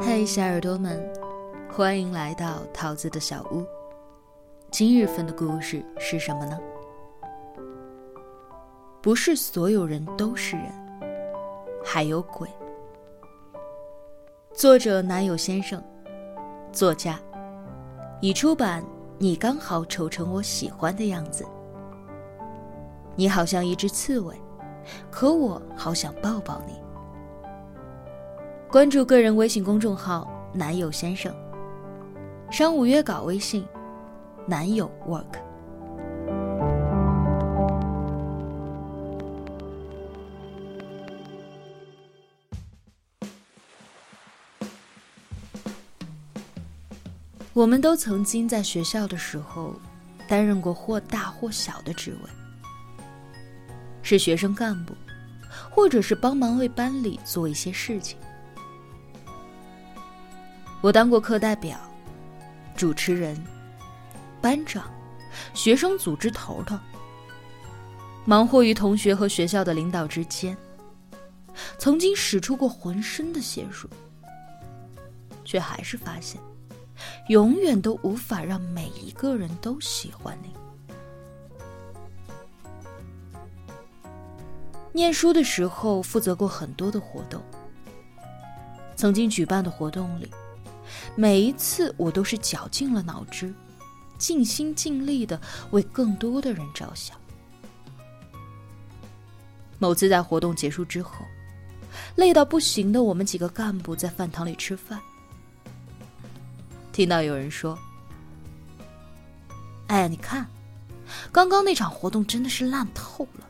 嗨，小耳朵们，欢迎来到桃子的小屋。今日份的故事是什么呢？不是所有人都是人，还有鬼。作者男友先生，作家，已出版。你刚好丑成我喜欢的样子。你好像一只刺猬，可我好想抱抱你。关注个人微信公众号“男友先生”，商务约稿微信“男友 work”。我们都曾经在学校的时候，担任过或大或小的职位，是学生干部，或者是帮忙为班里做一些事情。我当过课代表、主持人、班长、学生组织头头，忙活于同学和学校的领导之间，曾经使出过浑身的解数，却还是发现，永远都无法让每一个人都喜欢你。念书的时候，负责过很多的活动，曾经举办的活动里。每一次，我都是绞尽了脑汁，尽心尽力的为更多的人着想。某次在活动结束之后，累到不行的我们几个干部在饭堂里吃饭，听到有人说：“哎，你看，刚刚那场活动真的是烂透了。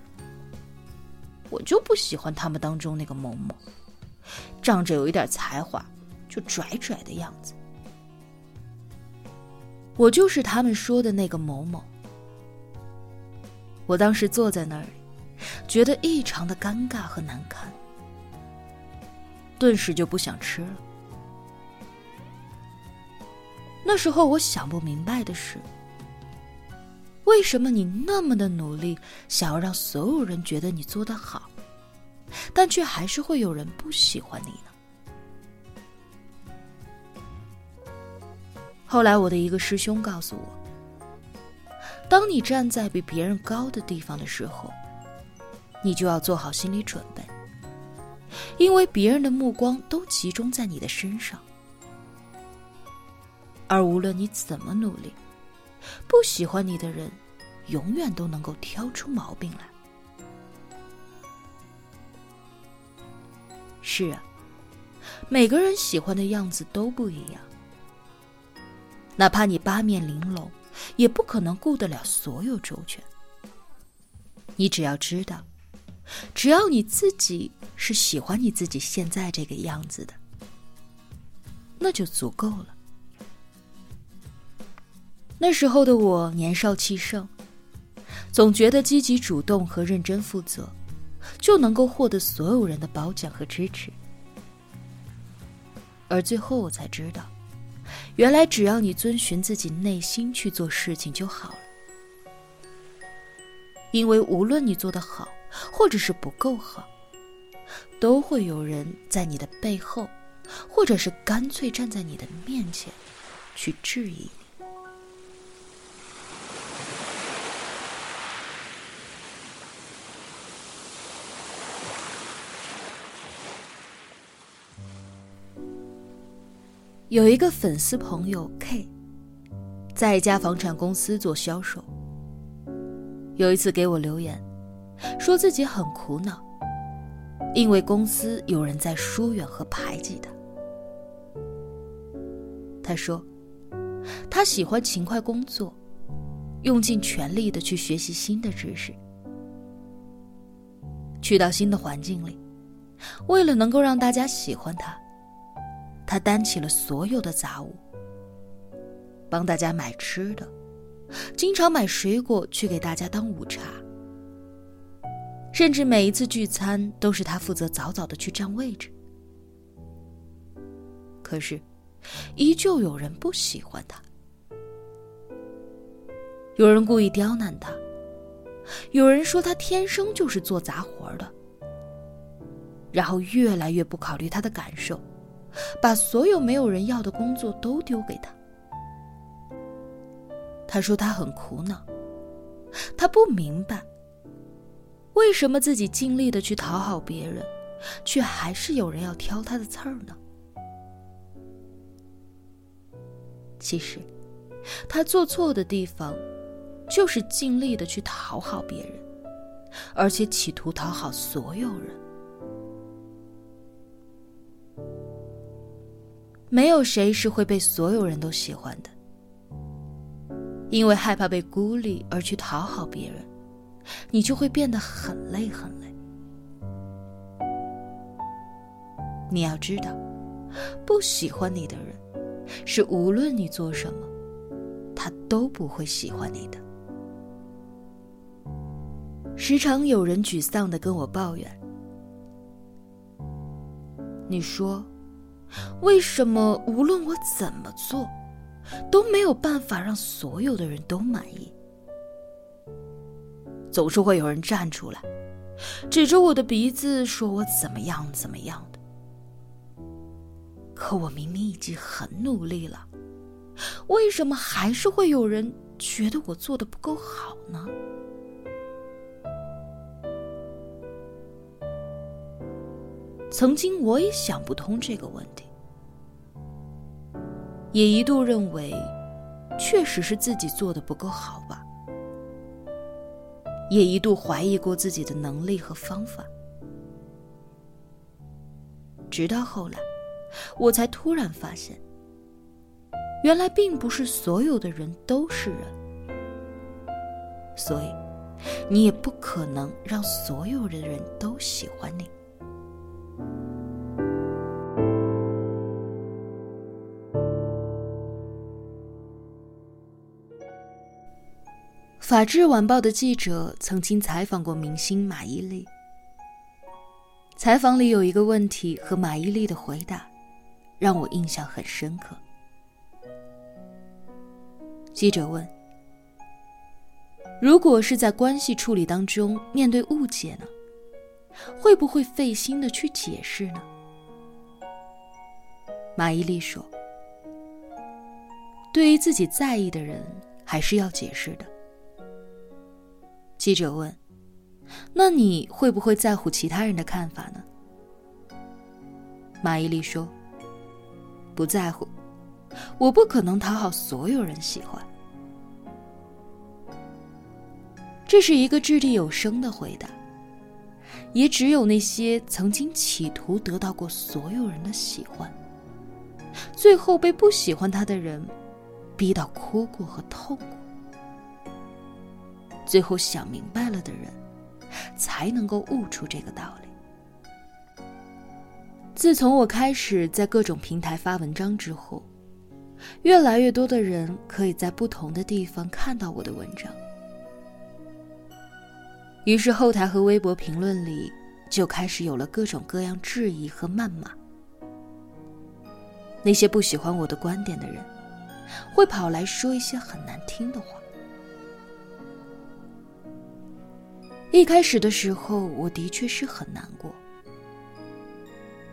我就不喜欢他们当中那个某某，仗着有一点才华。”就拽拽的样子，我就是他们说的那个某某。我当时坐在那儿，觉得异常的尴尬和难堪，顿时就不想吃了。那时候我想不明白的是，为什么你那么的努力，想要让所有人觉得你做得好，但却还是会有人不喜欢你呢？后来，我的一个师兄告诉我：，当你站在比别人高的地方的时候，你就要做好心理准备，因为别人的目光都集中在你的身上，而无论你怎么努力，不喜欢你的人，永远都能够挑出毛病来。是啊，每个人喜欢的样子都不一样。哪怕你八面玲珑，也不可能顾得了所有周全。你只要知道，只要你自己是喜欢你自己现在这个样子的，那就足够了。那时候的我年少气盛，总觉得积极主动和认真负责，就能够获得所有人的褒奖和支持。而最后我才知道。原来，只要你遵循自己内心去做事情就好了。因为无论你做得好，或者是不够好，都会有人在你的背后，或者是干脆站在你的面前，去质疑。有一个粉丝朋友 K，在一家房产公司做销售。有一次给我留言，说自己很苦恼，因为公司有人在疏远和排挤他。他说，他喜欢勤快工作，用尽全力的去学习新的知识，去到新的环境里，为了能够让大家喜欢他。他担起了所有的杂物，帮大家买吃的，经常买水果去给大家当午茶，甚至每一次聚餐都是他负责早早的去占位置。可是，依旧有人不喜欢他，有人故意刁难他，有人说他天生就是做杂活的，然后越来越不考虑他的感受。把所有没有人要的工作都丢给他。他说他很苦恼，他不明白为什么自己尽力的去讨好别人，却还是有人要挑他的刺儿呢？其实，他做错的地方，就是尽力的去讨好别人，而且企图讨好所有人。没有谁是会被所有人都喜欢的。因为害怕被孤立而去讨好别人，你就会变得很累很累。你要知道，不喜欢你的人，是无论你做什么，他都不会喜欢你的。时常有人沮丧的跟我抱怨：“你说，为什么无论我怎么做？”都没有办法让所有的人都满意，总是会有人站出来，指着我的鼻子说我怎么样怎么样的。可我明明已经很努力了，为什么还是会有人觉得我做的不够好呢？曾经我也想不通这个问题。也一度认为，确实是自己做的不够好吧。也一度怀疑过自己的能力和方法，直到后来，我才突然发现，原来并不是所有的人都是人，所以，你也不可能让所有的人都喜欢你。法制晚报的记者曾经采访过明星马伊琍。采访里有一个问题和马伊琍的回答，让我印象很深刻。记者问：“如果是在关系处理当中面对误解呢，会不会费心的去解释呢？”马伊琍说：“对于自己在意的人，还是要解释的。”记者问：“那你会不会在乎其他人的看法呢？”马伊琍说：“不在乎，我不可能讨好所有人喜欢。”这是一个掷地有声的回答，也只有那些曾经企图得到过所有人的喜欢，最后被不喜欢他的人逼到哭过和痛过。最后想明白了的人，才能够悟出这个道理。自从我开始在各种平台发文章之后，越来越多的人可以在不同的地方看到我的文章，于是后台和微博评论里就开始有了各种各样质疑和谩骂。那些不喜欢我的观点的人，会跑来说一些很难听的话。一开始的时候，我的确是很难过。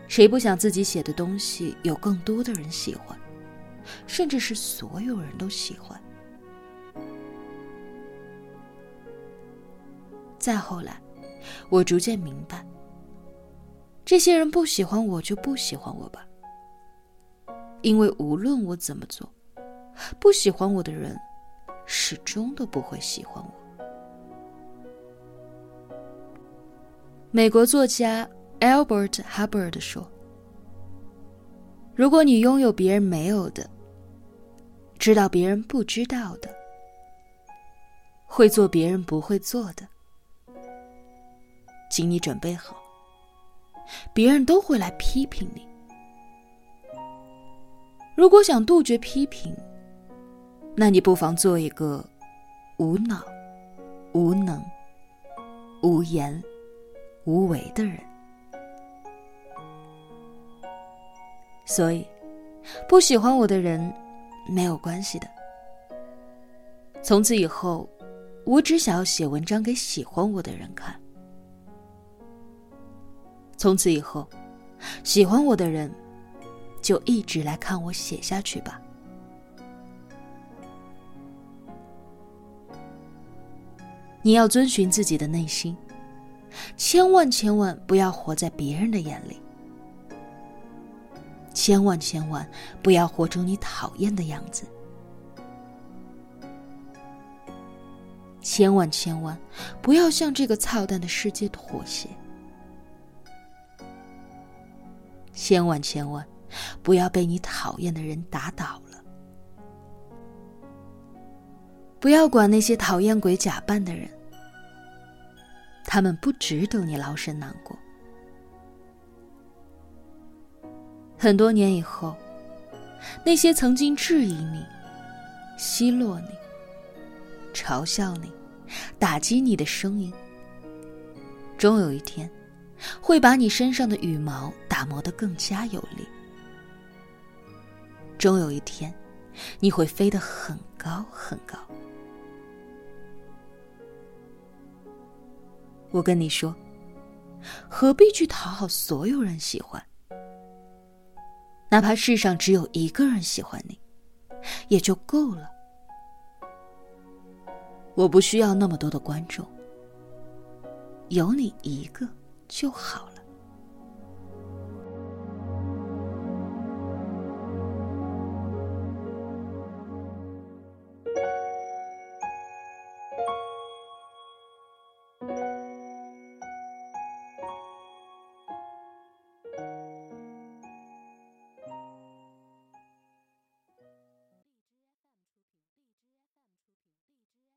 谁不想自己写的东西有更多的人喜欢，甚至是所有人都喜欢？再后来，我逐渐明白，这些人不喜欢我就不喜欢我吧，因为无论我怎么做，不喜欢我的人，始终都不会喜欢我。美国作家 Albert Hubbard 说：“如果你拥有别人没有的，知道别人不知道的，会做别人不会做的，请你准备好，别人都会来批评你。如果想杜绝批评，那你不妨做一个无脑、无能、无言。”无为的人，所以不喜欢我的人没有关系的。从此以后，我只想要写文章给喜欢我的人看。从此以后，喜欢我的人就一直来看我写下去吧。你要遵循自己的内心，千万千万不要活在别人的眼里，千万千万不要活成你讨厌的样子，千万千万不要向这个操蛋的世界妥协，千万千万不要被你讨厌的人打倒了，不要管那些讨厌鬼假扮的人。他们不值得你劳神难过。很多年以后，那些曾经质疑你、奚落你、嘲笑你、打击你的声音，终有一天，会把你身上的羽毛打磨得更加有力。终有一天，你会飞得很高很高。我跟你说，何必去讨好所有人喜欢？哪怕世上只有一个人喜欢你，也就够了。我不需要那么多的观众，有你一个就好了。